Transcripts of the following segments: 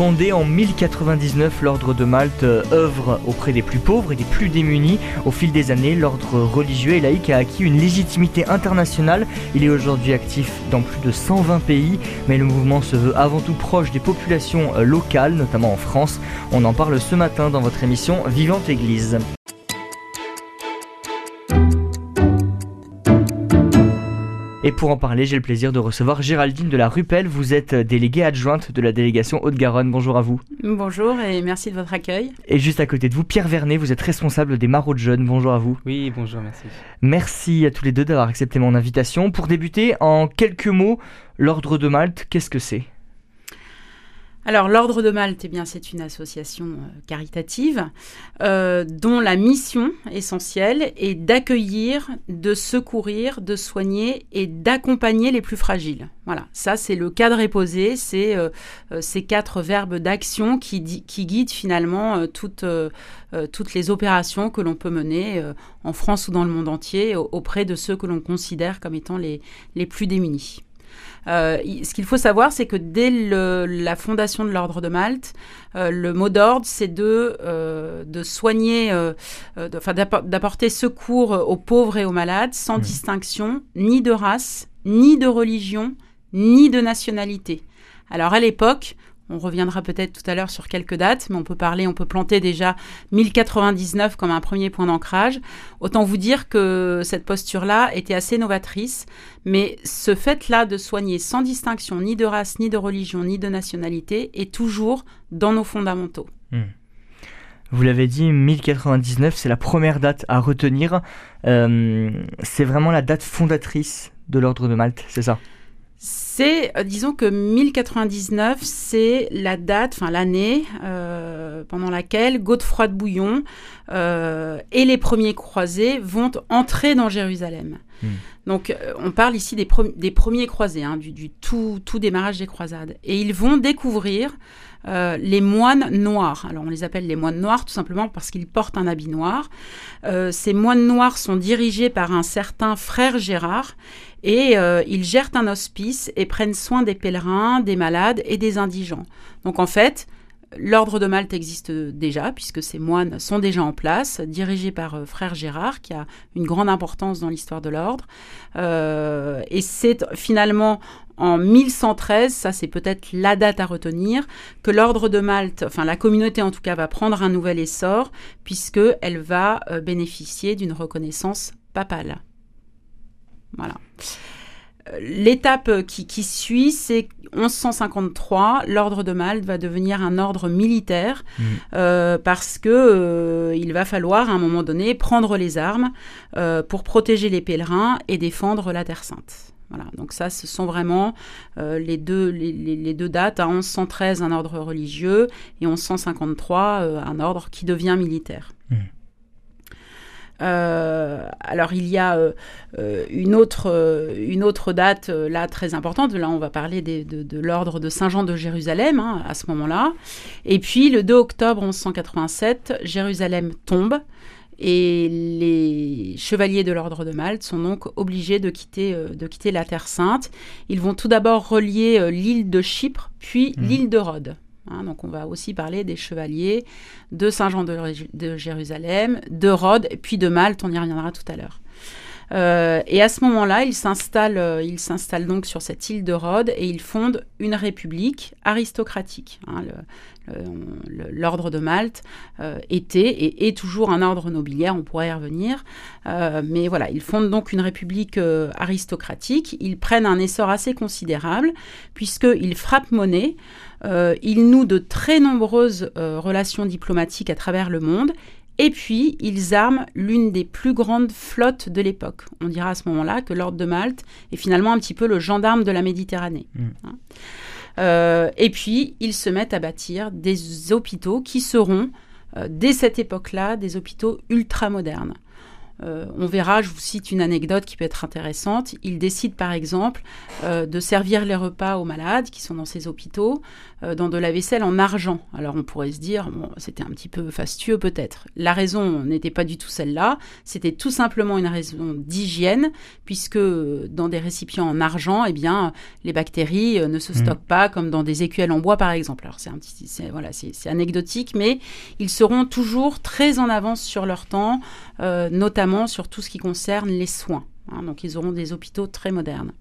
Fondé en 1099, l'ordre de Malte œuvre auprès des plus pauvres et des plus démunis. Au fil des années, l'ordre religieux et laïque a acquis une légitimité internationale. Il est aujourd'hui actif dans plus de 120 pays, mais le mouvement se veut avant tout proche des populations locales, notamment en France. On en parle ce matin dans votre émission Vivante Église. Et pour en parler, j'ai le plaisir de recevoir Géraldine de la Rupelle. Vous êtes déléguée adjointe de la délégation Haute-Garonne. Bonjour à vous. Bonjour et merci de votre accueil. Et juste à côté de vous, Pierre Vernet, vous êtes responsable des maraudes jeunes. Bonjour à vous. Oui, bonjour, merci. Merci à tous les deux d'avoir accepté mon invitation. Pour débuter, en quelques mots, l'Ordre de Malte, qu'est-ce que c'est? Alors, l'Ordre de Malte, eh bien, c'est une association euh, caritative euh, dont la mission essentielle est d'accueillir, de secourir, de soigner et d'accompagner les plus fragiles. Voilà, ça c'est le cadre éposé, c'est euh, ces quatre verbes d'action qui, guident finalement toutes, les opérations que l'on peut mener en France ou dans le monde entier auprès de ceux que l'on considère comme étant les plus démunis. Euh, ce qu'il faut savoir, c'est que dès la fondation de l'ordre de Malte, euh, le mot d'ordre, c'est de, euh, de soigner, d'apporter secours aux pauvres et aux malades, sans mmh. distinction ni de race, ni de religion, ni de nationalité. Alors à l'époque, on reviendra peut-être tout à l'heure sur quelques dates, mais on peut parler, on peut planter déjà 1099 comme un premier point d'ancrage. Autant vous dire que cette posture-là était assez novatrice, mais ce fait-là de soigner sans distinction ni de race, ni de religion, ni de nationalité est toujours dans nos fondamentaux. Hmm. Vous l'avez dit, 1099, c'est la première date à retenir. Euh, c'est vraiment la date fondatrice de l'ordre de Malte, c'est ça? C'est, euh, disons que 1099, c'est la date, enfin l'année euh, pendant laquelle Godefroy de Bouillon euh, et les premiers croisés vont entrer dans Jérusalem. Hmm. Donc, on parle ici des, des premiers croisés, hein, du, tout, tout, démarrage des croisades. Et ils vont découvrir les moines noirs. Alors, on les appelle les moines noirs tout simplement parce qu'ils portent un habit noir. ces moines noirs sont dirigés par un certain frère Gérard et euh, ils gèrent un hospice et prennent soin des pèlerins, des malades et des indigents. Donc en fait, L'ordre de Malte existe déjà, puisque ces moines sont déjà en place, dirigés par euh, Frère Gérard, qui a une grande importance dans l'histoire de l'ordre. Euh, et c'est finalement en 1113, ça c'est peut-être la date à retenir, que l'ordre de Malte, enfin la communauté en tout cas, va prendre un nouvel essor, puisqu'elle va bénéficier d'une reconnaissance papale. Voilà. Euh, l'étape qui, suit, c'est 1153, l'ordre de Malte va devenir un ordre militaire mmh. euh, parce que euh, il va falloir à un moment donné prendre les armes pour protéger les pèlerins et défendre la Terre Sainte. Voilà, donc ça, ce sont vraiment les, deux, les, deux dates. À 1113, un ordre religieux et 1153, un ordre qui devient militaire. Euh, alors il y a euh, euh, une, autre, une autre date là très importante. Là, on va parler de, l'ordre de Saint-Jean de Jérusalem hein, à ce moment-là. Et puis le 2 octobre 1187, Jérusalem tombe. Et les chevaliers de l'ordre de Malte sont donc obligés de quitter, de quitter la Terre Sainte. Ils vont tout d'abord relier l'île de Chypre, puis mmh. l'île de Rhodes. Hein, donc on va aussi parler des chevaliers de Saint-Jean de, Jérusalem, de Rhodes, puis de Malte, on y reviendra tout à l'heure. Euh, et à ce moment-là, ils s'installent, euh, ils s'installent donc sur cette île de Rhodes et ils fondent une république aristocratique. Hein, l'ordre de Malte euh, était et est toujours un ordre nobiliaire, on pourrait y revenir. mais voilà, ils fondent donc une république aristocratique. Ils prennent un essor assez considérable puisqu'ils frappent monnaie. Euh, ils nouent de très nombreuses euh, relations diplomatiques à travers le monde. Et puis, ils arment l'une des plus grandes flottes de l'époque. On dira à ce moment-là que l'ordre de Malte est finalement un petit peu le gendarme de la Méditerranée. Mm. Hein. Euh, et puis, ils se mettent à bâtir des hôpitaux qui seront, dès cette époque-là, des hôpitaux ultra modernes. on verra, je vous cite une anecdote qui peut être intéressante. Il décide par exemple de servir les repas aux malades qui sont dans ces hôpitaux dans de la vaisselle en argent. Alors on pourrait se dire, bon, c'était un petit peu fastueux peut-être. La raison n'était pas du tout celle-là, c'était tout simplement une raison d'hygiène, puisque dans des récipients en argent, eh bien, les bactéries ne se mmh. stockent pas comme dans des écuelles en bois par exemple. Alors c'est un petit, voilà, c'est anecdotique, mais ils seront toujours très en avance sur leur temps, euh, sur tout ce qui concerne les soins. Hein. donc ils auront des hôpitaux très modernes.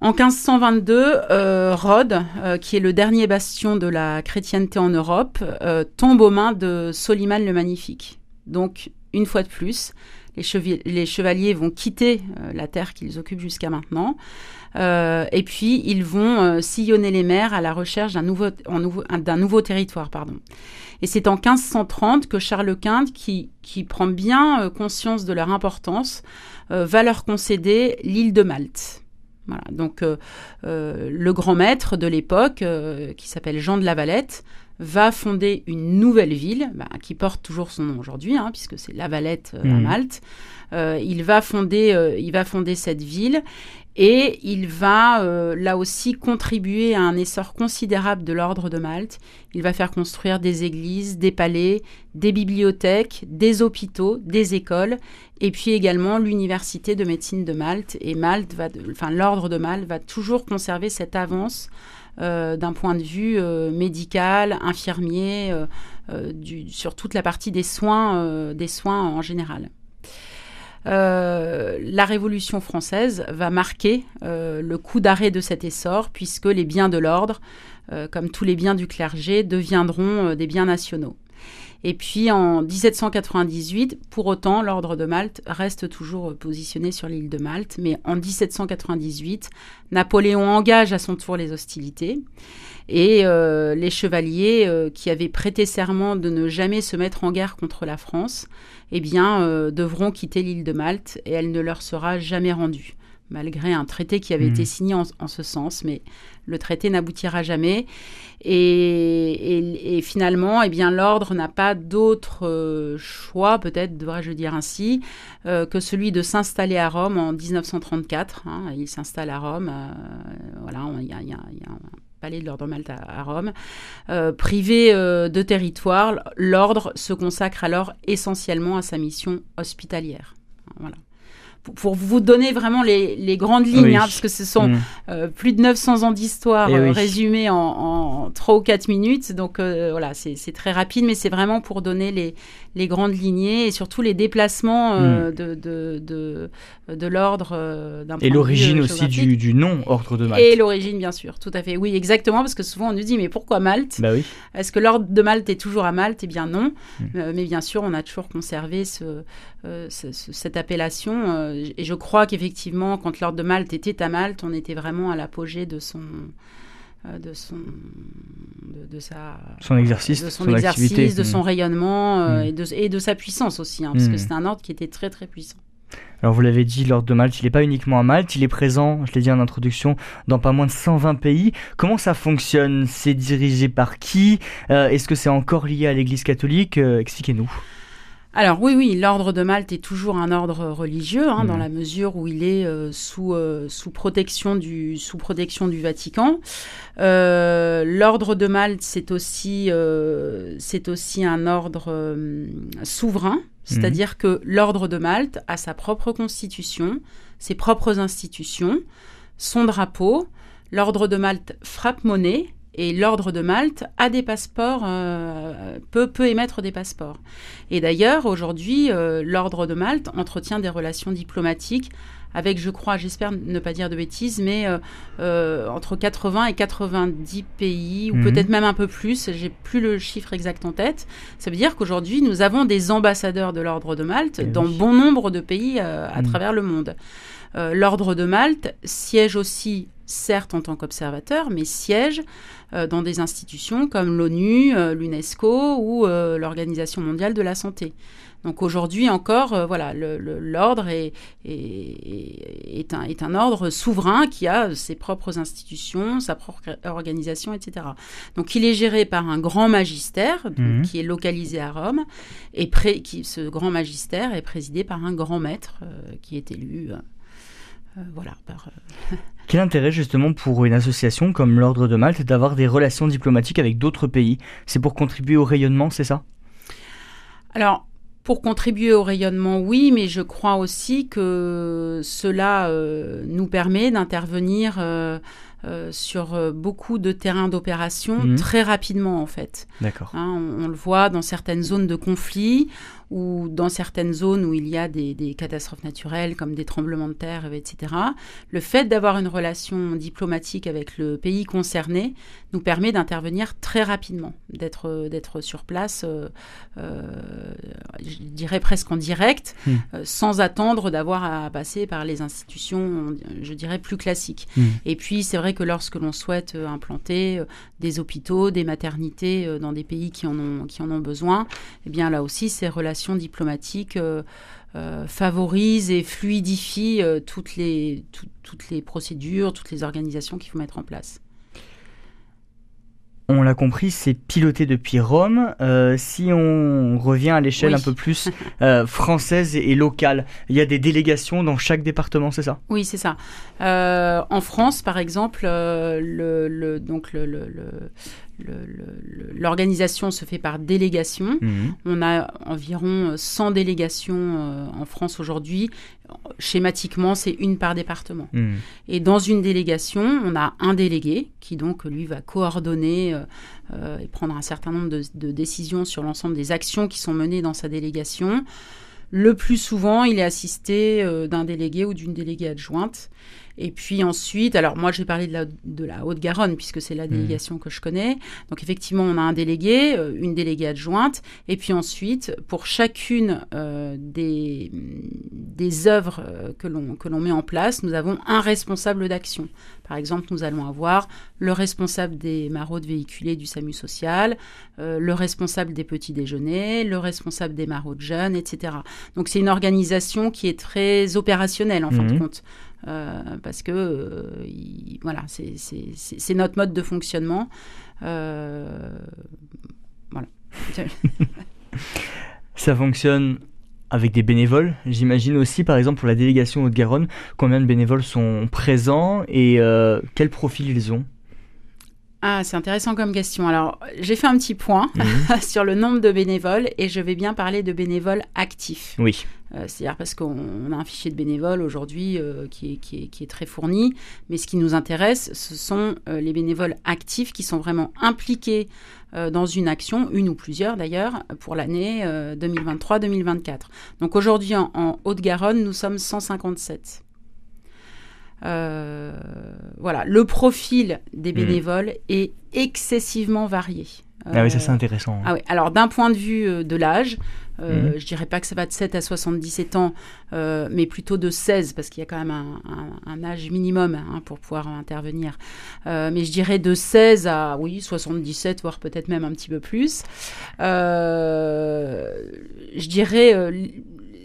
En 1522, euh, Rhodes, euh, qui est le dernier bastion de la chrétienté en Europe, tombe aux mains de Soliman le Magnifique. Donc, une fois de plus, les, chevaliers vont quitter la terre qu'ils occupent jusqu'à maintenant. Euh, et puis, ils vont euh, sillonner les mers à la recherche d'un nouveau, territoire. Pardon. Et c'est en 1530 que Charles Quint, qui, qui prend bien euh, conscience de leur importance, va leur concéder l'île de Malte. Voilà, donc le grand maître de l'époque, qui s'appelle Jean de la Valette, va fonder une nouvelle ville, bah, qui porte toujours son nom aujourd'hui, hein, puisque c'est La Valette à mmh. Malte. il, va fonder, il va fonder cette ville et il va euh, là aussi contribuer à un essor considérable de l'ordre de Malte. Il va faire construire des églises, des palais, des bibliothèques, des hôpitaux, des écoles, et puis également l'université de médecine de Malte. Et Malte va, enfin l'ordre de Malte va toujours conserver cette avance euh, d'un point de vue euh, médical, infirmier, sur toute la partie des soins, en général. Euh, la Révolution française va marquer euh, le coup d'arrêt de cet essor, puisque les biens de l'ordre, euh, comme tous les biens du clergé, deviendront des biens nationaux. Et puis en 1798, pour autant, l'ordre de Malte reste toujours positionné sur l'île de Malte, mais en 1798, Napoléon engage à son tour les hostilités. Et les chevaliers qui avaient prêté serment de ne jamais se mettre en guerre contre la France eh bien, euh, devront quitter l'île de Malte et elle ne leur sera jamais rendue, malgré un traité qui avait été hmm. signé en, ce sens, mais le traité n'aboutira jamais. Et, finalement, eh bien, l'ordre n'a pas d'autre euh, choix, peut-être devrais-je dire ainsi, euh, que celui de s'installer à Rome en 1934. Hein. il s'installe à Rome. voilà, il y a, a palais de l'ordre Malte à, Rome. Euh, privé euh, de territoire, l'ordre se consacre alors essentiellement à sa mission hospitalière. Voilà pour vous donner vraiment les, grandes lignes, hein, parce que ce sont mm. euh, plus de 900 ans d'histoire euh, résumés en, en, 3 ou 4 minutes. Donc euh, voilà, c'est très rapide, mais c'est vraiment pour donner les, les, grandes lignées et surtout les déplacements mm. de, de, de, de l'ordre d'un Et l'origine aussi du, du, nom Ordre de Malte. Et l'origine, bien sûr, tout à fait. Oui, exactement, parce que souvent on nous dit, mais pourquoi Malte? Bah oui. Est-ce que l'Ordre de Malte est toujours à Malte? Eh bien non. Mm. mais bien sûr, on a toujours conservé ce, cette appellation et je crois qu'effectivement, quand l'ordre de Malte était à Malte, on était vraiment à l'apogée de son euh, de son de, sa son exercice de son, exercice de son hmm. rayonnement euh, hmm. et, de, et de sa puissance aussi hein, parce que hmm. c'est un ordre qui était très très puissant alors vous l'avez dit, l'ordre de Malte, il n'est pas uniquement à Malte, il est présent, je l'ai dit en introduction, dans pas moins de 120 pays. Comment ça fonctionne? C'est dirigé par qui? Euh, Est-ce que c'est encore lié à l'Église catholique? Expliquez-nous. Alors oui, oui, l'ordre de Malte est toujours un ordre religieux, hein, dans mmh. la mesure où il est euh, sous, euh, sous, protection du, sous protection du Vatican. Euh, l'ordre de Malte, c'est aussi, c'est aussi un ordre souverain, c'est-à-dire mmh. que l'ordre de Malte a sa propre constitution, ses propres institutions, son drapeau. L'ordre de Malte frappe monnaie, et l'ordre de Malte a des passeports, euh, peut, peut, émettre des passeports. Et d'ailleurs, aujourd'hui, euh, l'ordre de Malte entretient des relations diplomatiques avec, je crois, j'espère ne pas dire de bêtises, mais euh, entre 80 et 90 pays, ou mhm. peut-être même un peu plus, j'ai plus le chiffre exact en tête. Ça veut dire qu'aujourd'hui, nous avons des ambassadeurs de l'ordre de Malte eh dans bon nombre de pays à mhm. travers le monde. L'ordre de Malte siège aussi certes en tant qu'observateur, mais siège dans des institutions comme l'ONU, l'UNESCO ou l'Organisation mondiale de la santé. Donc aujourd'hui encore, euh, voilà, l'ordre est, est, un, est, un, ordre souverain qui a ses propres institutions, sa propre organisation, etc. Donc il est géré par un grand magistère mhm. qui est localisé à Rome et qui, ce grand magistère est présidé par un grand maître euh, qui est élu. Euh, voilà, par, Quel intérêt justement pour une association comme l'Ordre de Malte d'avoir des relations diplomatiques avec d'autres pays? C'est pour contribuer au rayonnement, c'est ça? Alors, pour contribuer au rayonnement, oui, mais je crois aussi que cela euh, nous permet d'intervenir euh, euh, sur beaucoup de terrains d'opération mhm. très rapidement, en fait. D'accord. Hein, on, le voit dans certaines zones de conflit ou dans certaines zones où il y a des, catastrophes naturelles comme des tremblements de terre, etc., le fait d'avoir une relation diplomatique avec le pays concerné nous permet d'intervenir très rapidement, d'être, d'être sur place, euh, euh, je dirais presque en direct, hmm. euh, sans attendre d'avoir à passer par les institutions, je dirais, plus classiques. Hmm. Et puis, c'est vrai que lorsque l'on souhaite implanter des hôpitaux, des maternités dans des pays qui en ont, qui en ont besoin, eh bien là aussi, ces relations diplomatique euh, euh, favorise et fluidifie euh, toutes, les, toutes les procédures, toutes les organisations qu'il faut mettre en place. On l'a compris, c'est piloté depuis Rome. si on revient à l'échelle un peu plus française et, locale, il y a des délégations dans chaque département, c'est ça? Oui, c'est ça. en France, par exemple, le, donc le, l'organisation se fait par délégation. Mhm. On a environ 100 délégations euh, en France aujourd'hui. Schématiquement, c'est une par département. Mhm. Et dans une délégation, on a un délégué qui donc lui va coordonner euh, euh, et prendre un certain nombre de décisions sur l'ensemble des actions qui sont menées dans sa délégation. Le plus souvent, il est assisté d'un délégué ou d'une déléguée adjointe. Et puis ensuite, alors moi j'ai parlé de la, de la Haute-Garonne puisque c'est la mmh. délégation que je connais. Donc effectivement, on a un délégué, euh, une déléguée adjointe. Et puis ensuite, pour chacune euh, des, des œuvres euh, que l'on met en place, nous avons un responsable d'action. Par exemple, nous allons avoir le responsable des maraudes véhiculées du SAMU social, le responsable des petits déjeuners, le responsable des maraudes jeunes, etc. Donc c'est une organisation qui est très opérationnelle en fin de mmh. compte. Euh, parce que euh, voilà, c'est notre mode de fonctionnement. Euh, voilà. Ça fonctionne avec des bénévoles, j'imagine aussi, par exemple pour la délégation Haute-Garonne, combien de bénévoles sont présents et quel profil ils ont? Ah, c'est intéressant comme question. Alors, j'ai fait un petit point mhm. sur le nombre de bénévoles et je vais bien parler de bénévoles actifs. Oui. Euh, c'est-à-dire parce qu'on a un fichier de bénévoles aujourd'hui euh, qui, est, très fourni, mais ce qui nous intéresse, ce sont euh, les bénévoles actifs qui sont vraiment impliqués dans une action, une ou plusieurs d'ailleurs, pour l'année 2023-2024. Donc aujourd'hui, en Haute-Garonne, nous sommes 157. Euh, voilà, le profil des hmm. bénévoles est excessivement varié. Ah oui, ça c'est euh, intéressant. Ah oui. Alors d'un point de vue euh, de l'âge, euh, hmm. je dirais pas que ça va de 7 à 77 ans, mais plutôt de 16, parce qu'il y a quand même un, âge minimum hein, pour pouvoir intervenir. mais je dirais de 16 à, oui, 77, voire peut-être même un petit peu plus. je dirais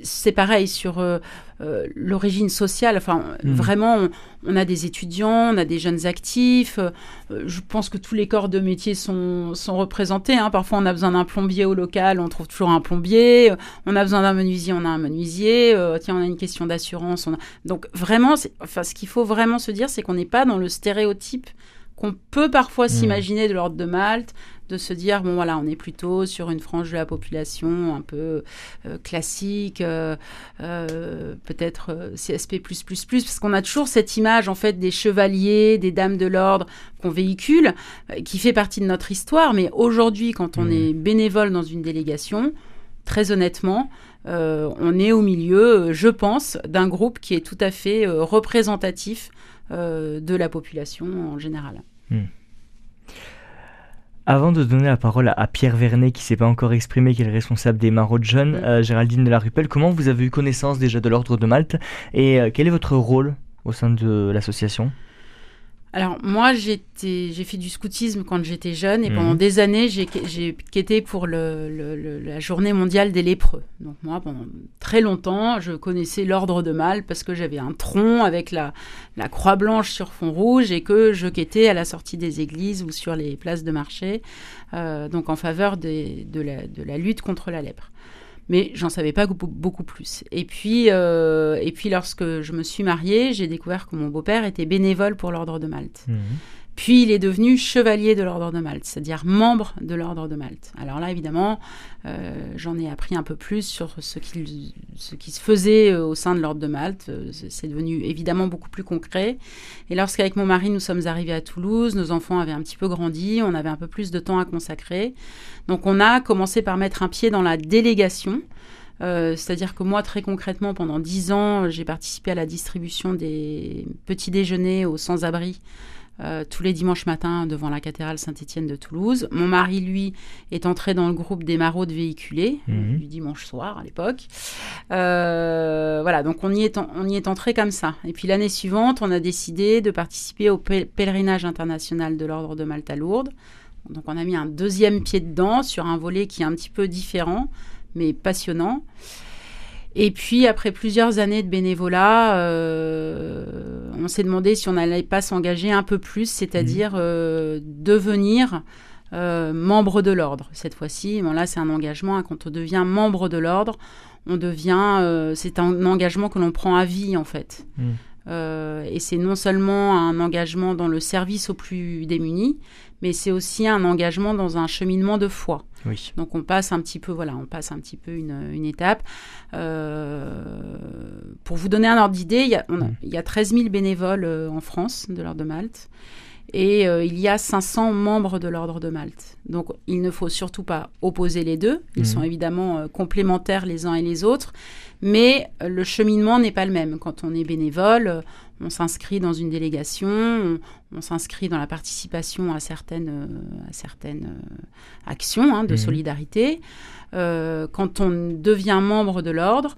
c'est pareil sur euh, euh, l'origine sociale. Enfin, hmm. vraiment, on, a des étudiants, on a des jeunes actifs. Euh, je pense que tous les corps de métier sont, sont représentés. Hein. Parfois, on a besoin d'un plombier au local, on trouve toujours un plombier. On a besoin d'un menuisier, on a un menuisier. tiens, on a une question d'assurance. Donc, vraiment, enfin, ce qu'il faut vraiment se dire, c'est qu'on n'est pas dans le stéréotype qu'on peut parfois hmm. s'imaginer de l'ordre de Malte, de se dire bon voilà on est plutôt sur une frange de la population un peu euh, classique euh, euh, peut-être CSP parce qu'on a toujours cette image en fait des chevaliers des dames de l'ordre qu'on véhicule qui fait partie de notre histoire mais aujourd'hui quand on mmh. est bénévole dans une délégation très honnêtement on est au milieu je pense d'un groupe qui est tout à fait représentatif de la population en général. Mmh. Avant de donner la parole à, Pierre Vernet, qui ne s'est pas encore exprimé, qui est le responsable des maraudes jeunes, mm. Géraldine de la Rupelle, comment vous avez eu connaissance déjà de l'Ordre de Malte et quel est votre rôle au sein de l'association? Alors moi, j'ai fait du scoutisme quand j'étais jeune et pendant mhm. des années, j'ai quitté pour le, la journée mondiale des lépreux. Donc moi, pendant très longtemps, je connaissais l'ordre de Malte parce que j'avais un tronc avec la, la, croix blanche sur fond rouge et que je quittais à la sortie des églises ou sur les places de marché, euh, donc en faveur de, la, de la lutte contre la lèpre mais j'en savais pas beaucoup plus. Et puis, euh, et puis lorsque je me suis mariée, j'ai découvert que mon beau-père était bénévole pour l'Ordre de Malte. Mmh. Puis il est devenu chevalier de l'ordre de Malte, c'est-à-dire membre de l'ordre de Malte. Alors là, évidemment, euh, j'en ai appris un peu plus sur ce qui, se faisait euh, au sein de l'ordre de Malte. Euh, c'est devenu évidemment beaucoup plus concret. Et lorsqu'avec mon mari, nous sommes arrivés à Toulouse, nos enfants avaient un petit peu grandi, on avait un peu plus de temps à consacrer. Donc on a commencé par mettre un pied dans la délégation. C'est-à-dire que moi, très concrètement, pendant dix ans, j'ai participé à la distribution des petits déjeuners aux sans-abri euh, tous les dimanches matins devant la cathédrale Saint-Étienne de Toulouse. Mon mari, lui, est entré dans le groupe des maraudes véhiculés mhm. du dimanche soir à l'époque. Euh, voilà, donc on y, est on y est entré comme ça. Et puis l'année suivante, on a décidé de participer au pèlerinage international de l'Ordre de Malte à Lourdes. Donc on a mis un deuxième pied dedans sur un volet qui est un petit peu différent, mais passionnant. Et puis, après plusieurs années de bénévolat, euh, on s'est demandé si on n'allait pas s'engager un peu plus, c'est-à-dire mmh. euh, devenir euh, membre de l'ordre. Cette fois-ci, bon, là, c'est un engagement. Hein, quand on devient membre de l'ordre, on devient. c'est un engagement que l'on prend à vie, en fait. Mmh. Et c'est non seulement un engagement dans le service aux plus démunis, mais c'est aussi un engagement dans un cheminement de foi. Donc on passe un petit peu, voilà, on passe un petit peu une, étape. Euh, pour vous donner un ordre d'idée, il y, a, mm. il y a 13 000 bénévoles euh, en France de l'Ordre de Malte et euh, il y a 500 membres de l'Ordre de Malte. Donc il ne faut surtout pas opposer les deux. Ils mm. sont évidemment complémentaires les uns et les autres, mais le cheminement n'est pas le même. Quand on est bénévole, on s'inscrit dans une délégation, on, s'inscrit dans la participation à certaines, euh, à certaines euh, actions hein, de mhm. solidarité. Euh, quand on devient membre de l'ordre,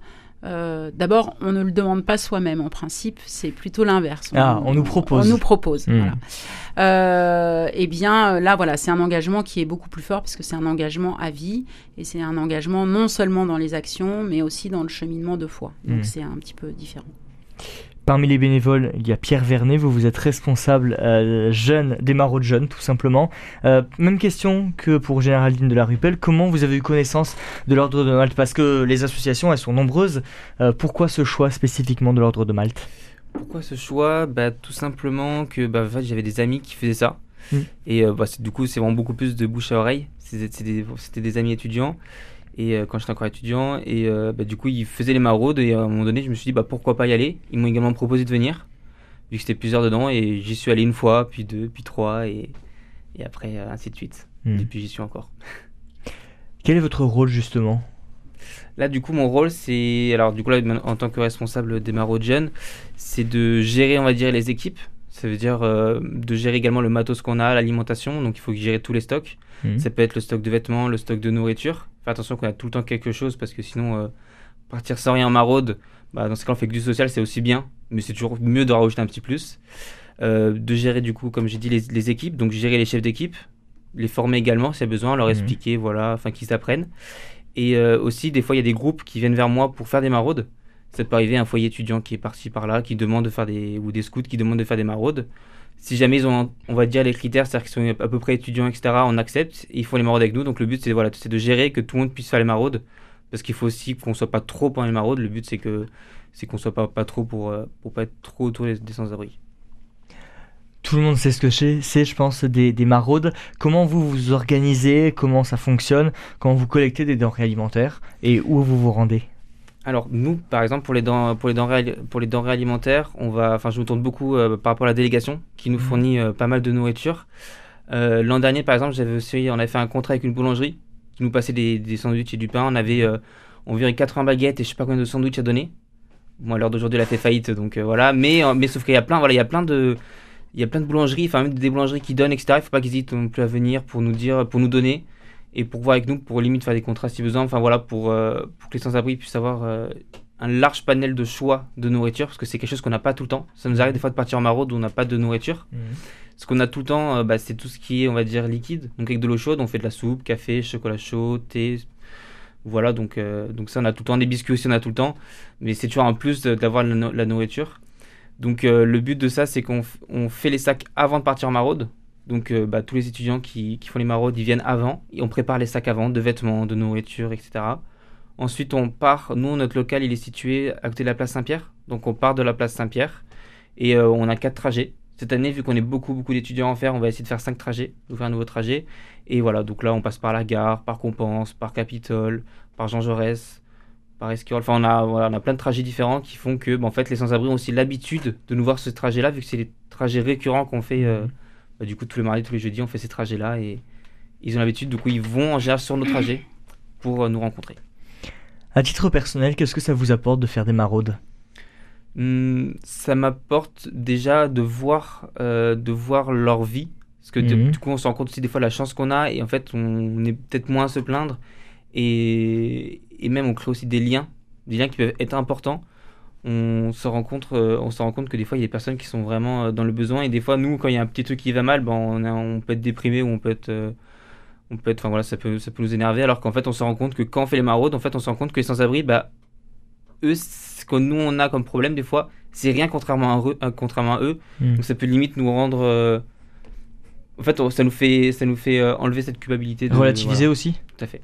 D'abord, on ne le demande pas soi-même en principe, c'est plutôt l'inverse. On, ah, on nous propose. On, nous propose. Mhm. Voilà. eh bien, là, voilà, c'est un engagement qui est beaucoup plus fort parce que c'est un engagement à vie et c'est un engagement non seulement dans les actions, mais aussi dans le cheminement de foi. Donc, mhm. c'est un petit peu différent. Parmi les bénévoles, il y a Pierre Vernet, vous, vous êtes responsable euh, jeune des maraudes jeunes, tout simplement. Euh, même question que pour Généraldine de la Rupelle, comment vous avez eu connaissance de l'Ordre de Malte? Parce que les associations, elles sont nombreuses. Euh, pourquoi ce choix spécifiquement de l'Ordre de Malte? Pourquoi ce choix? Bah, Tout simplement que bah, j'avais des amis qui faisaient ça. Mm. Et bah, du coup, c'est vraiment beaucoup plus de bouche à oreille. C'était des, des amis étudiants et euh, quand j'étais encore étudiant et euh, bah, du coup ils faisaient les maraudes et à un moment donné je me suis dit bah pourquoi pas y aller? Ils m'ont également proposé de venir vu que c'était plusieurs dedans et j'y suis allé une fois puis deux puis trois et, et après euh, ainsi de suite hmm. depuis j'y suis encore quel est votre rôle justement? Là, du coup, mon rôle, c'est. Alors, du coup, là, en tant que responsable des maraudes jeunes, c'est de gérer, on va dire, les équipes. Ça veut dire de gérer également le matos qu'on a, l'alimentation. Donc, il faut gérer tous les stocks. Hmm. Ça peut être le stock de vêtements, le stock de nourriture faire attention qu'on a tout le temps quelque chose parce que sinon, euh, partir sans rien en maraude, bah, dans ce cas, on fait que du social, c'est aussi bien, mais c'est toujours mieux de rajouter un petit plus. Euh, de gérer, du coup, comme j'ai dit, les, équipes, donc gérer les chefs d'équipe, les former également s'il y a besoin, leur mhm. expliquer, voilà, afin qu'ils apprennent. Et euh, aussi, des fois, il y a des groupes qui viennent vers moi pour faire des maraudes. Ça peut arriver un foyer étudiant qui est parti par là, qui demande de faire des. ou des scouts qui demandent de faire des maraudes si jamais ils ont, on va dire, les critères, c'est-à-dire qu'ils sont à peu près étudiants, etc., on accepte, ils font les maraudes avec nous. Donc le but, c'est voilà, de gérer que tout le monde puisse faire les maraudes. Parce qu'il faut aussi qu'on soit pas trop pendant les maraudes. Le but, c'est que c'est qu'on soit pas, pas trop pour, euh, pour pas être trop autour des, sans-abri. Tout le monde sait ce que c'est, je pense, des, des, maraudes. Comment vous vous organisez? Comment ça fonctionne? Comment vous collectez des denrées alimentaires? Et où vous vous rendez? Alors nous, par exemple, pour les, pour les, denrées, pour les denrées alimentaires, on va, enfin, je me tourne beaucoup euh, par rapport à la délégation qui nous mmh. fournit euh, pas mal de nourriture. Euh, l'an dernier, par exemple, j'avais aussi, on a fait un contrat avec une boulangerie qui nous passait des, des sandwichs et du pain. On avait environ 80 baguettes et je sais pas combien de sandwichs à donner. Bon, à l'heure d'aujourd'hui, elle a fait faillite, donc voilà. Mais, mais sauf qu'il y a plein, voilà, il y a plein de, il y a plein de boulangeries, enfin même des boulangeries qui donnent, etc. Il faut pas qu'ils hésitent non plus à venir pour nous dire, pour nous donner et pour voir avec nous, pour limite faire des contrats si besoin. Enfin voilà, pour, euh, pour que les sans-abri puissent avoir euh, un large panel de choix de nourriture, parce que c'est quelque chose qu'on n'a pas tout le temps. Ça nous arrive des fois de partir en maraude où on n'a pas de nourriture. Mhm. Ce qu'on a tout le temps, euh, bah, c'est tout ce qui est, on va dire, liquide. Donc avec de l'eau chaude, on fait de la soupe, café, chocolat chaud, thé. Voilà, donc, donc ça, on a tout le temps. Des biscuits aussi, on a tout le temps. Mais c'est toujours en plus d'avoir la, no- la nourriture. Donc le but de ça, c'est qu'on on fait les sacs avant de partir en maraude. Donc euh, bah, tous les étudiants qui, font les maraudes, ils viennent avant. Et on prépare les sacs avant, de vêtements, de nourriture, etc. Ensuite, on part. Nous, notre local, il est situé à côté de la place Saint-Pierre. Donc on part de la place Saint-Pierre. Et euh, on a quatre trajets. Cette année, vu qu'on est beaucoup, beaucoup d'étudiants à faire, on va essayer de faire cinq trajets, d'ouvrir un nouveau trajet. Et voilà, donc là, on passe par la gare, par Compense, par Capitole, par Jean Jaurès, par Esquirol. Enfin, on a, voilà, on a plein de trajets différents qui font que, bah, en fait, les sans-abri ont aussi l'habitude de nous voir ce trajet-là, vu que c'est les trajets récurrents qu'on fait, euh, bah, du coup, tous les mardis, tous les jeudis, on fait ces trajets-là. Et ils ont l'habitude, du coup, ils vont en général sur nos trajets pour euh, nous rencontrer. À titre personnel, qu'est-ce que ça vous apporte de faire des maraudes? Hmm, ça m'apporte déjà de voir, euh, de voir leur vie. Parce que Mhm. du coup, on se rend compte aussi des fois la chance qu'on a et en fait, on est peut-être moins à se plaindre. Et, et même, on crée aussi des liens, des liens qui peuvent être importants. On se rend compte, euh, on se rend compte que des fois, il y a des personnes qui sont vraiment euh, dans le besoin. Et des fois, nous, quand il y a un petit truc qui va mal, ben, on, a- on peut être déprimé ou on peut être. euh, on peut être, enfin voilà, ça peut, ça peut nous énerver, alors qu'en fait, on se rend compte que quand on fait les maraudes, en fait, on se rend compte que les sans-abri, bah, eux, ce que nous on a comme problème des fois, c'est rien contrairement à eux, euh, contrairement à eux. Mhm. Donc ça peut limite nous rendre. euh, En fait, ça nous fait, ça nous fait euh, enlever cette culpabilité. De, Relativiser voilà, aussi tout à fait.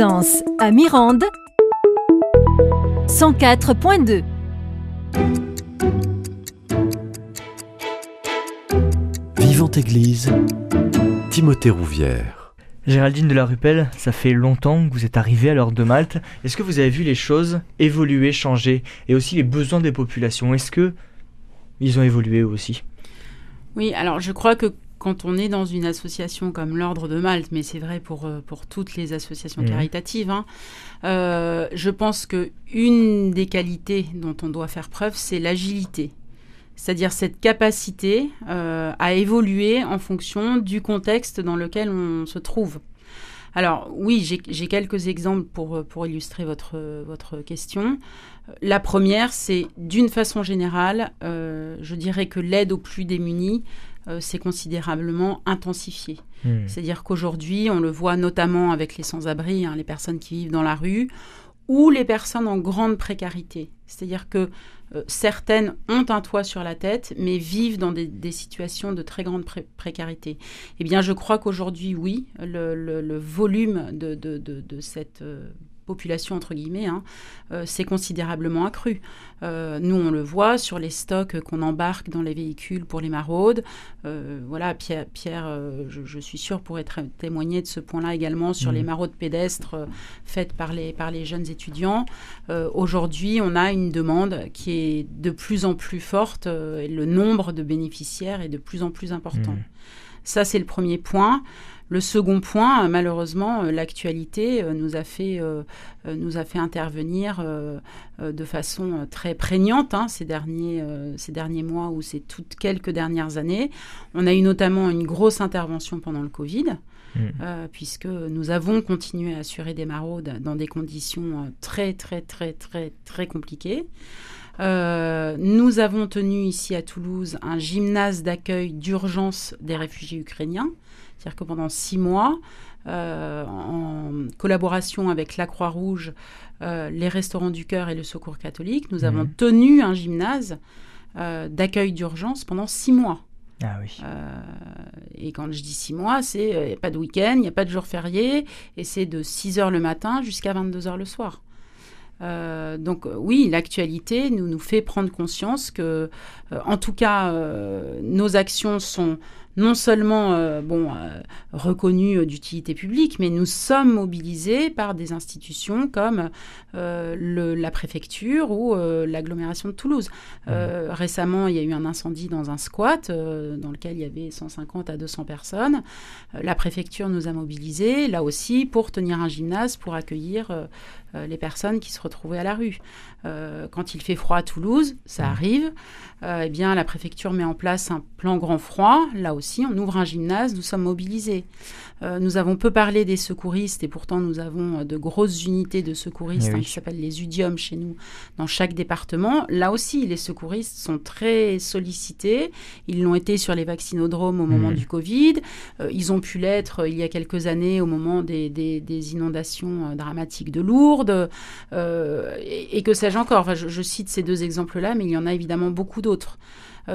À Mirande 104.2 Vivante Église, Timothée Rouvière. Géraldine de la Rupelle, ça fait longtemps que vous êtes arrivée à l'heure de Malte. Est-ce que vous avez vu les choses évoluer, changer et aussi les besoins des populations? Est-ce que ils ont évolué aussi? Oui, alors je crois que quand on est dans une association comme l'Ordre de Malte, mais c'est vrai pour, euh, pour toutes les associations Mhm. caritatives, hein, euh, je pense que une des qualités dont on doit faire preuve, c'est l'agilité. C'est-à-dire cette capacité euh, à évoluer en fonction du contexte dans lequel on se trouve. Alors oui, j'ai quelques exemples pour, pour illustrer votre, votre question. La première, c'est d'une façon générale, euh, je dirais que l'aide aux plus démunis s'est considérablement intensifiée. Hmm. C'est-à-dire qu'aujourd'hui, on le voit notamment avec les sans-abri, hein, les personnes qui vivent dans la rue, ou les personnes en grande précarité. C'est-à-dire que euh, certaines ont un toit sur la tête, mais vivent dans des, des situations de très grande pré- précarité. Eh bien, je crois qu'aujourd'hui, oui, le, le- le volume de, de- de- de cette euh, population, entre guillemets, hein, euh, s'est considérablement accru. Euh, nous, on le voit sur les stocks qu'on embarque dans les véhicules pour les maraudes. Euh, voilà, Pierre, Pierre je, je suis sûre, pourrait témoigner de ce point-là également sur les maraudes pédestres faites par les, par les jeunes étudiants. Aujourd'hui, on a une demande qui est de plus en plus forte et le nombre de bénéficiaires est de plus en plus important. Mhm. Ça, c'est le premier point. Le second point, euh, malheureusement, euh, l'actualité euh, nous a fait nous a fait intervenir de façon très prégnante hein, ces derniers ces derniers mois ou ces toutes quelques dernières années. On a eu notamment une grosse intervention pendant le Covid. Mm. euh, puisque nous avons continué à assurer des maraudes dans des conditions très très très très très compliquées. Euh, nous avons tenu ici à Toulouse un gymnase d'accueil d'urgence des réfugiés ukrainiens. C'est-à-dire que pendant six mois, euh, en collaboration avec la Croix-Rouge, euh, les Restaurants du Cœur et le Secours catholique, nous Mhm. avons tenu un gymnase euh, d'accueil d'urgence pendant six mois. Ah oui. Euh, et quand je dis six mois, c'est il n'y a pas de week-end, il n'y a pas de jour férié, et c'est de 6 heures le matin jusqu'à 22 heures le soir. Euh, donc euh, oui, l'actualité nous, nous fait prendre conscience que, euh, en tout cas, euh, nos actions sont non seulement bon, reconnues d'utilité publique, mais nous sommes mobilisés par des institutions comme le- la préfecture ou l'agglomération de Toulouse. Euh, récemment, il y a eu un incendie dans un squat dans lequel il y avait 150 à 200 personnes. La préfecture nous a mobilisés, là aussi, pour tenir un gymnase pour accueillir euh, les personnes qui se retrouvaient à la rue. Euh, quand il fait froid à Toulouse, ça Mhm. arrive, euh, eh bien, la préfecture met en place un plan grand froid. Là aussi, on ouvre un gymnase, nous sommes mobilisés. Euh, nous avons peu parlé des secouristes et pourtant nous avons euh, de grosses unités de secouristes Eh hein, qui s'appellent les UDIUM chez nous dans chaque département. Là aussi, les secouristes sont très sollicités. Ils l'ont été sur les vaccinodromes au moment Mhm. du Covid. Euh, ils ont pu l'être il y a quelques années au moment des, des- des inondations dramatiques de Lourdes. Et, et que sais-je encore? Enfin, je, je cite ces deux exemples-là, mais il y en a évidemment beaucoup d'autres.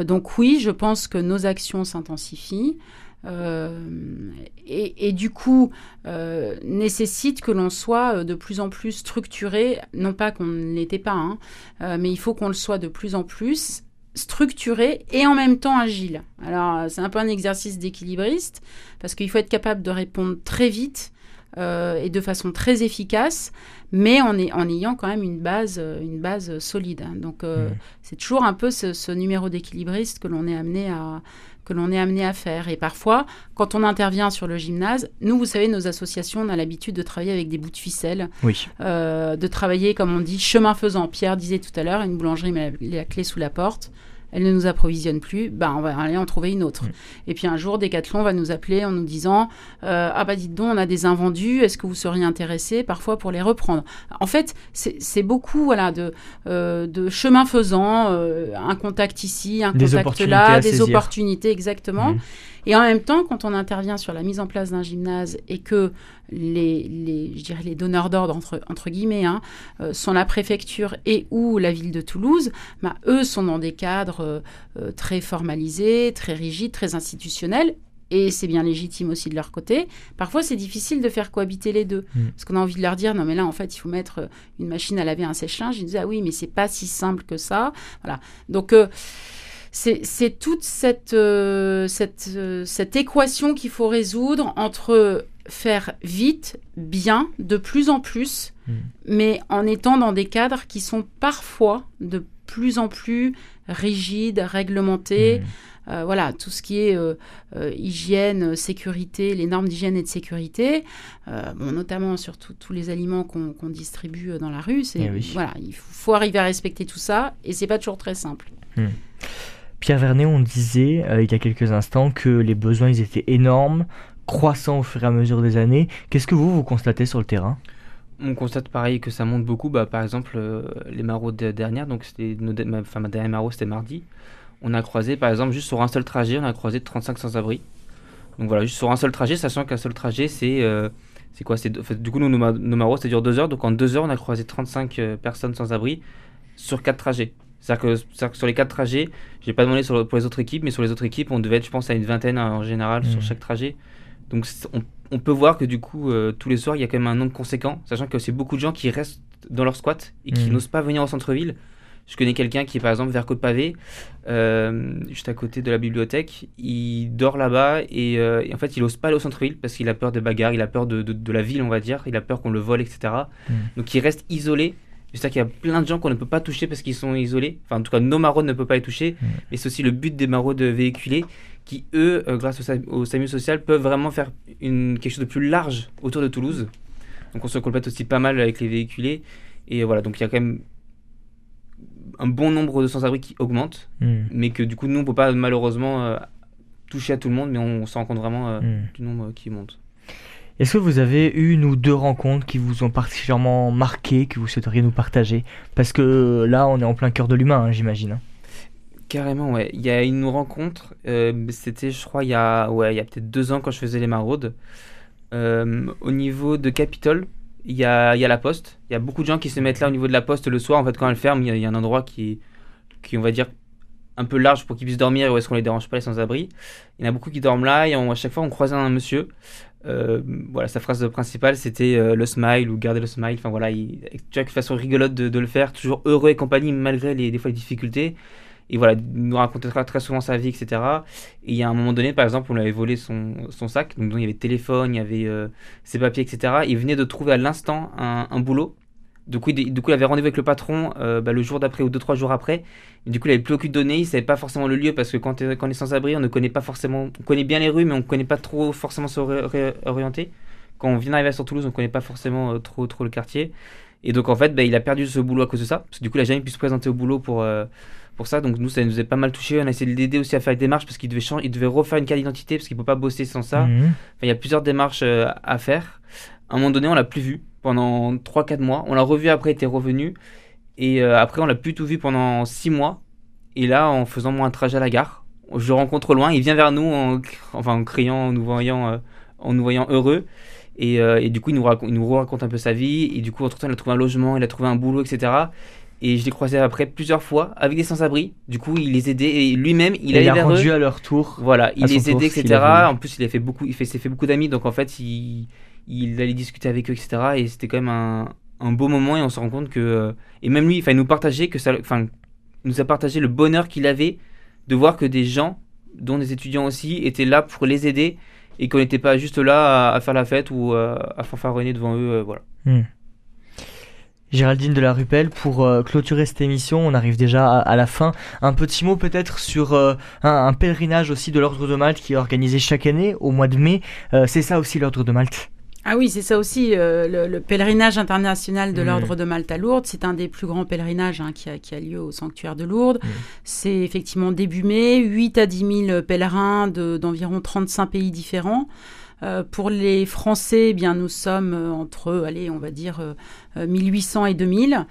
Donc oui, je pense que nos actions s'intensifient. Euh, et, et du coup, euh, nécessite que l'on soit euh, de plus en plus structuré, non pas qu'on ne l'était pas, hein, euh, mais il faut qu'on le soit de plus en plus structuré et en même temps agile. Alors, c'est un peu un exercice d'équilibriste, parce qu'il faut être capable de répondre très vite et de façon très efficace, mais en, est- en ayant quand même une base, une base solide. hein. Donc, Mhm. c'est toujours un peu ce, ce numéro d'équilibriste que l'on est amené à que l'on est amené à faire. Et parfois, quand on intervient sur le gymnase, nous, vous savez, nos associations, on a l'habitude de travailler avec des bouts de ficelle, Oui. euh, de travailler, comme on dit, chemin faisant. Pierre disait tout à l'heure, une boulangerie met la, la clé sous la porte. Elle ne nous approvisionne plus, ben on va aller en trouver une autre. Et puis un jour, Decathlon va nous appeler en nous disant euh, Ah bah dites donc, on a des invendus, est-ce que vous seriez intéressé parfois pour les reprendre? En fait, c'est beaucoup voilà, de, euh, de chemin faisant, euh, un contact ici, un Des contact là, des saisir. opportunités, exactement. Et en même temps, quand on intervient sur la mise en place d'un gymnase et que les, les, je dirais les donneurs d'ordre, entre, entre guillemets, hein, euh, sont la préfecture et ou la ville de Toulouse, bah, eux sont dans des cadres euh, euh, très formalisés, très rigides, très institutionnels. Et c'est bien légitime aussi de leur côté. Parfois, c'est difficile de faire cohabiter les deux. Mm. Parce qu'on a envie de leur dire, non mais là, en fait, il faut mettre une machine à laver un sèche-linge. Ils disent, ah oui, mais c'est pas si simple que ça. Voilà. Donc, euh, c'est toute cette, euh, cette, euh, cette équation qu'il faut résoudre entre faire vite, bien, de plus en plus, Mm. mais en étant dans des cadres qui sont parfois de plus en plus rigides, réglementés. Mm. Euh, voilà, tout ce qui est euh, euh, hygiène, sécurité, les normes d'hygiène et de sécurité, bon, notamment sur tous les aliments qu'on distribue dans la rue. C'est Eh oui. voilà, il faut, faut arriver à respecter tout ça, et c'est pas toujours très simple. Pierre Vernet, on disait euh, il y a quelques instants que les besoins étaient énormes, croissants au fur et à mesure des années. Qu'est-ce que vous, vous constatez sur le terrain? On constate pareil que ça monte beaucoup. Bah, par exemple, euh, les maraudes de- dernières, donc nos de- ma, dernière maraude c'était mardi. On a croisé, par exemple, juste sur un seul trajet, on a croisé 35 sans-abri. Donc voilà, juste sur un seul trajet, sachant qu'un seul trajet, c'est euh, quoi? Du coup, nous, nos, ma- nos maraudes, ça dure deux heures. Donc en deux heures, on a croisé 35 euh, personnes sans-abri sur quatre trajets. C'est-à-dire que, c'est-à-dire que sur les quatre trajets, j'ai pas demandé sur pour les autres équipes, mais sur les autres équipes, on devait être, je pense, à une vingtaine en général Mhm. sur chaque trajet. Donc on, on peut voir que du coup, euh, tous les soirs, il y a quand même un nombre conséquent, sachant que c'est beaucoup de gens qui restent dans leur squat et qui Mhm. n'osent pas venir au centre-ville. Je connais quelqu'un qui est par exemple vers Côte-Pavé, euh, juste à côté de la bibliothèque. Il dort là-bas et, euh, et en fait, il n'ose pas aller au centre-ville parce qu'il a peur de bagarres, il a peur de, de- de la ville, on va dire, il a peur qu'on le vole, etc. Mhm. Donc il reste isolé. C'est-à-dire qu'il y a plein de gens qu'on ne peut pas toucher parce qu'ils sont isolés. Enfin, en tout cas, nos maraudes ne peuvent pas les toucher. Mhm. Mais c'est aussi le but des maraudes véhiculés qui, eux, euh, grâce au, Sa- au SAMU social, peuvent vraiment faire une, quelque chose de plus large autour de Toulouse. Donc on se complète aussi pas mal avec les véhiculés. Et voilà, donc il y a quand même un bon nombre de sans-abri qui augmente, Hmm. mais que du coup, nous, on peut pas malheureusement euh, toucher à tout le monde, mais on se rend compte vraiment euh, Hmm. du nombre qui monte. Est-ce que vous avez une ou deux rencontres qui vous ont particulièrement marqué, que vous souhaiteriez nous partager? Parce que là, on est en plein cœur de l'humain, hein, j'imagine. hein. Carrément, ouais. Il y a une rencontre, euh, c'était, je crois, il y a, ouais, a peut-être deux ans quand je faisais les maraudes. Euh, au niveau de Capitole, il y a, y a la poste. Il y a beaucoup de gens qui se mettent là au niveau de la poste le soir. En fait, quand elle ferme, il y a, y a un endroit qui, qui, on va dire, un peu large pour qu'ils puissent dormir et où est-ce qu'on les dérange pas, les sans-abri. Il y en a beaucoup qui dorment là et on- à chaque fois, on croisait un monsieur. Euh, voilà, sa phrase principale, c'était euh, le smile ou garder le smile. Enfin voilà, il, de façon rigolote de, de le faire, toujours heureux et compagnie malgré les, des fois les difficultés. Et voilà, il nous racontait très, souvent sa vie, etc. Et il y a un moment donné, par exemple, on lui avait volé son, son sac. Donc, il y avait le téléphone, il y avait euh, ses papiers, etc. Il venait de trouver à l'instant un, un boulot. Du coup, il, du coup, il avait rendez-vous avec le patron euh, bah, le jour d'après ou deux, trois jours après. Et du coup, il avait plus aucune donnée. Il savait pas forcément le lieu parce que quand, on est sans abri, on ne connaît pas forcément. On connaît bien les rues, mais on ne connaît pas trop forcément se ré- ré- orienter. Quand on vient d'arriver sur Toulouse, on ne connaît pas forcément euh, trop, trop le quartier. Et donc, en fait, bah, il a perdu ce boulot à cause de ça. Parce que du coup, il n'a jamais pu se présenter au boulot pour. euh, pour ça. Donc nous, ça nous a pas mal touché. On a essayé de l'aider aussi à faire des démarches parce qu'il devait, changer, il devait refaire une carte d'identité parce qu'il peut pas bosser sans ça. Enfin, Mhm. il y a plusieurs démarches euh, à faire. À un moment donné, on l'a plus vu pendant 3-4 mois. On l'a revu après, il était revenu. Et euh, après, on l'a plus tout vu pendant 6 mois. Et là, en faisant moi un trajet à la gare, je le rencontre loin. Il vient vers nous en, enfin, en criant, en nous voyant, euh, en nous voyant heureux. Et, euh, et du coup, il nous, raconte, il nous raconte un peu sa vie. Et du coup, entre-temps, il a trouvé un logement, il a trouvé un boulot, etc. Et je l'ai croisé après plusieurs fois avec des sans-abri. Du coup, il les aidait et lui-même, il Et allait il a vers eux. rendu à leur tour. Voilà, il les aidait, etc. En plus, il a fait beaucoup, il fait, s'est fait beaucoup d'amis, donc en fait, il, il allait discuter avec eux, etc. Et c'était quand même un, beau moment et on se rend compte que, euh, et même lui, il nous nous a partagé le bonheur qu'il avait de voir que des gens, dont des étudiants aussi, étaient là pour les aider et qu'on n'était pas juste là à, à faire la fête ou euh, à fanfaronner devant eux, euh, voilà. Géraldine de la Rupelle, pour clôturer cette émission, on arrive déjà à, à la fin. Un petit mot peut-être sur un, pèlerinage aussi de l'Ordre de Malte qui est organisé chaque année au mois de mai. C'est ça aussi l'Ordre de Malte? Ah oui, c'est ça aussi, euh, le, le pèlerinage international de Mhm. l'Ordre de Malte à Lourdes. C'est un des plus grands pèlerinages hein, qui, a, qui a lieu au sanctuaire de Lourdes. Mhm. C'est effectivement début mai, 8 à 10 000 pèlerins de- d'environ 35 pays différents. Euh, pour les Français, eh bien, nous sommes euh, entre, allez, on va dire, euh, euh, 1800 et 2000.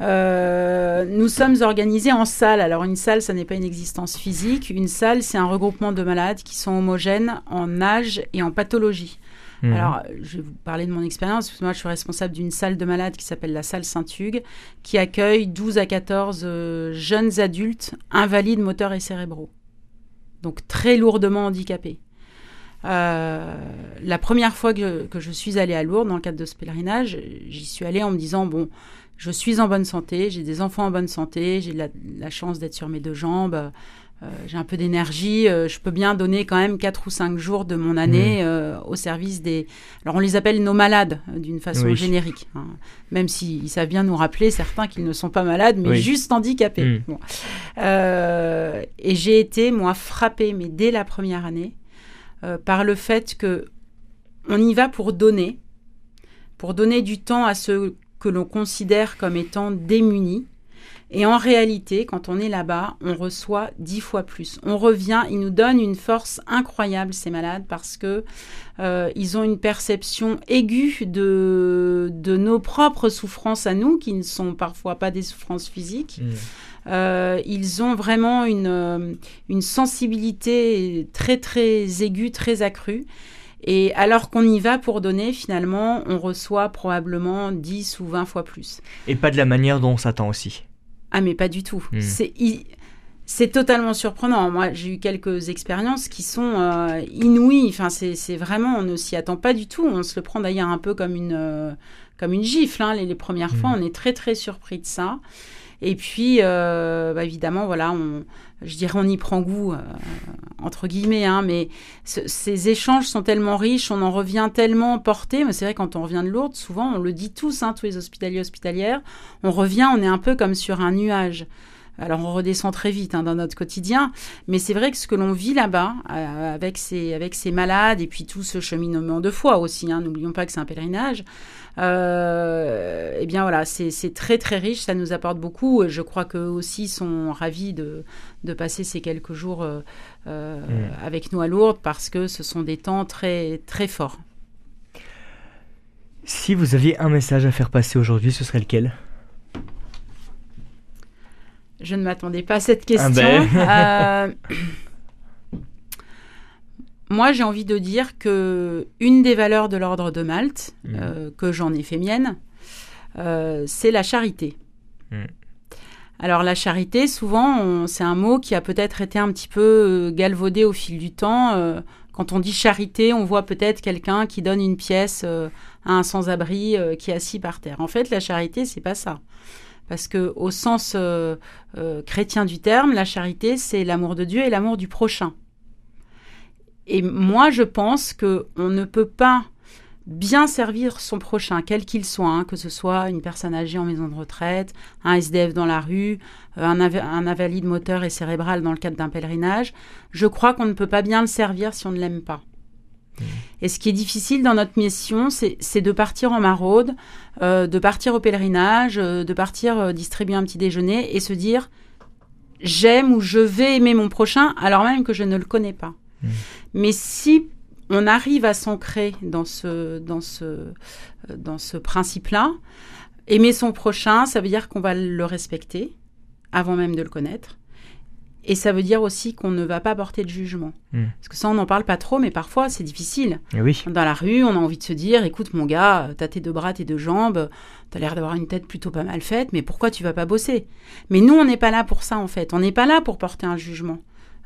Euh, nous sommes organisés en salle. Alors, une salle, ça n'est pas une existence physique. Une salle, c'est un regroupement de malades qui sont homogènes en âge et en pathologie. Mhm. Alors, je vais vous parler de mon expérience. Moi, je suis responsable d'une salle de malades qui s'appelle la salle Saint-Hugues, qui accueille 12 à 14 euh, jeunes adultes invalides moteurs et cérébraux. Donc, très lourdement handicapés. Euh, la première fois que, je suis allée à Lourdes dans le cadre de ce pèlerinage, j'y suis allée en me disant bon, je suis en bonne santé, j'ai des enfants en bonne santé, j'ai la, chance d'être sur mes deux jambes, j'ai un peu d'énergie, euh, je peux bien donner quand même 4 ou 5 jours de mon année euh, au service des... Alors on les appelle nos malades euh, d'une façon Oui. générique, hein. même s'ils savent bien nous rappeler certains qu'ils ne sont pas malades, mais Oui. juste handicapés. Mm. Bon. Euh, et j'ai été, moi, frappée, mais dès la première année, euh, par le fait que on y va pour donner, pour donner du temps à ceux que l'on considère comme étant démunis. Et en réalité, quand on est là-bas, on reçoit dix fois plus. On revient, ils nous donnent une force incroyable, ces malades, parce que euh, ils ont une perception aiguë de, de nos propres souffrances à nous, qui ne sont parfois pas des souffrances physiques. Euh, ils ont vraiment une, euh, une sensibilité très très aiguë, très accrue. Et alors qu'on y va pour donner, finalement, on reçoit probablement 10 ou 20 fois plus. Et pas de la manière dont on s'attend aussi. Ah mais pas du tout. Hmm. C'est i- c'est totalement surprenant. Moi, j'ai eu quelques expériences qui sont euh, inouïes. Enfin, c'est c'est vraiment, on ne s'y attend pas du tout. On se le prend d'ailleurs un peu comme une, euh, comme une gifle. hein. Les, les premières fois, on est très très surpris de ça. Et puis, euh, bah, évidemment, voilà, on, je dirais, on y prend goût, euh, entre guillemets, hein, mais ce- ces échanges sont tellement riches, on en revient tellement porté. Mais c'est vrai, quand on revient de Lourdes, souvent, on le dit tous, hein, tous les hospitaliers hospitalières, on revient, on est un peu comme sur un nuage. Alors on redescend très vite hein, dans notre quotidien, mais c'est vrai que ce que l'on vit là-bas, euh, avec, ces, avec ces malades et puis tout ce cheminement de foi aussi, hein, n'oublions pas que c'est un pèlerinage, eh bien voilà, c'est très très riche, ça nous apporte beaucoup. Je crois qu'eux aussi sont ravis de, de passer ces quelques jours euh, euh, Mm. avec nous à Lourdes parce que ce sont des temps très très forts. Si vous aviez un message à faire passer aujourd'hui, ce serait lequel? Je ne m'attendais pas à cette question. ben. Euh, Moi, j'ai envie de dire que une des valeurs de l'ordre de Malte, Mhm. euh, que j'en ai fait mienne, euh, c'est la charité. Mhm. Alors la charité, souvent, c'est un mot qui a peut-être été un petit peu euh, galvaudé au fil du temps. Euh, quand on dit charité, on voit peut-être quelqu'un qui donne une pièce à un sans-abri qui est assis par terre. En fait, la charité, c'est pas ça. Parce que au sens chrétien du terme, la charité, c'est l'amour de Dieu et l'amour du prochain. Et moi, je pense que on ne peut pas bien servir son prochain, quel qu'il soit, hein, que ce soit une personne âgée en maison de retraite, un SDF dans la rue, euh, un, av- un invalide moteur et cérébral dans le cadre d'un pèlerinage. Je crois qu'on ne peut pas bien le servir si on ne l'aime pas. Et ce qui est difficile dans notre mission, c'est de partir en maraude, euh, de partir au pèlerinage, euh, de partir distribuer un petit déjeuner et se dire j'aime ou je vais aimer mon prochain alors même que je ne le connais pas. Mm. Mais si on arrive à s'ancrer dans ce, dans ce, euh, dans ce principe-là, aimer son prochain, ça veut dire qu'on va le respecter avant même de le connaître. Et ça veut dire aussi qu'on ne va pas porter de jugement. Mm. Parce que ça, on n'en parle pas trop, mais parfois, c'est difficile. Eh Oui. Dans la rue, on a envie de se dire, écoute mon gars, t'as tes deux bras, tes deux jambes, t'as l'air d'avoir une tête plutôt pas mal faite, mais pourquoi tu vas pas bosser? Mais nous, on n'est pas là pour ça en fait. On n'est pas là pour porter un jugement.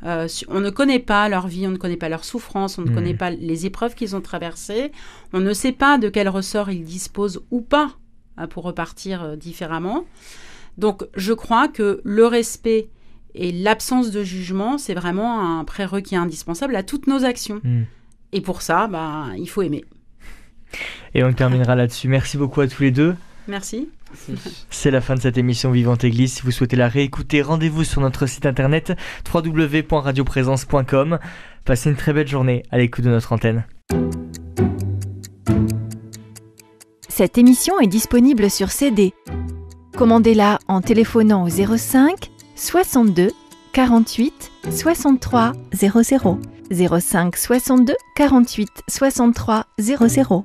Euh, on ne connaît pas leur vie, on ne connaît pas leur souffrance, on ne Mhm. connaît pas les épreuves qu'ils ont traversées, on ne sait pas de quel ressort ils disposent ou pas hein, pour repartir euh, différemment. Donc je crois que le respect et l'absence de jugement, c'est vraiment un prérequis indispensable à toutes nos actions. Mm. Et pour ça, bah, il faut aimer. Et on terminera là-dessus. Merci beaucoup à tous les deux. Merci. C'est la fin de cette émission Vivante Église. Si vous souhaitez la réécouter, rendez-vous sur notre site internet www.radioprésence.com. Passez une très belle journée à l'écoute de notre antenne. Cette émission est disponible sur CD. Commandez-la en téléphonant au 05 62 48 63 00 05 62 48 63 00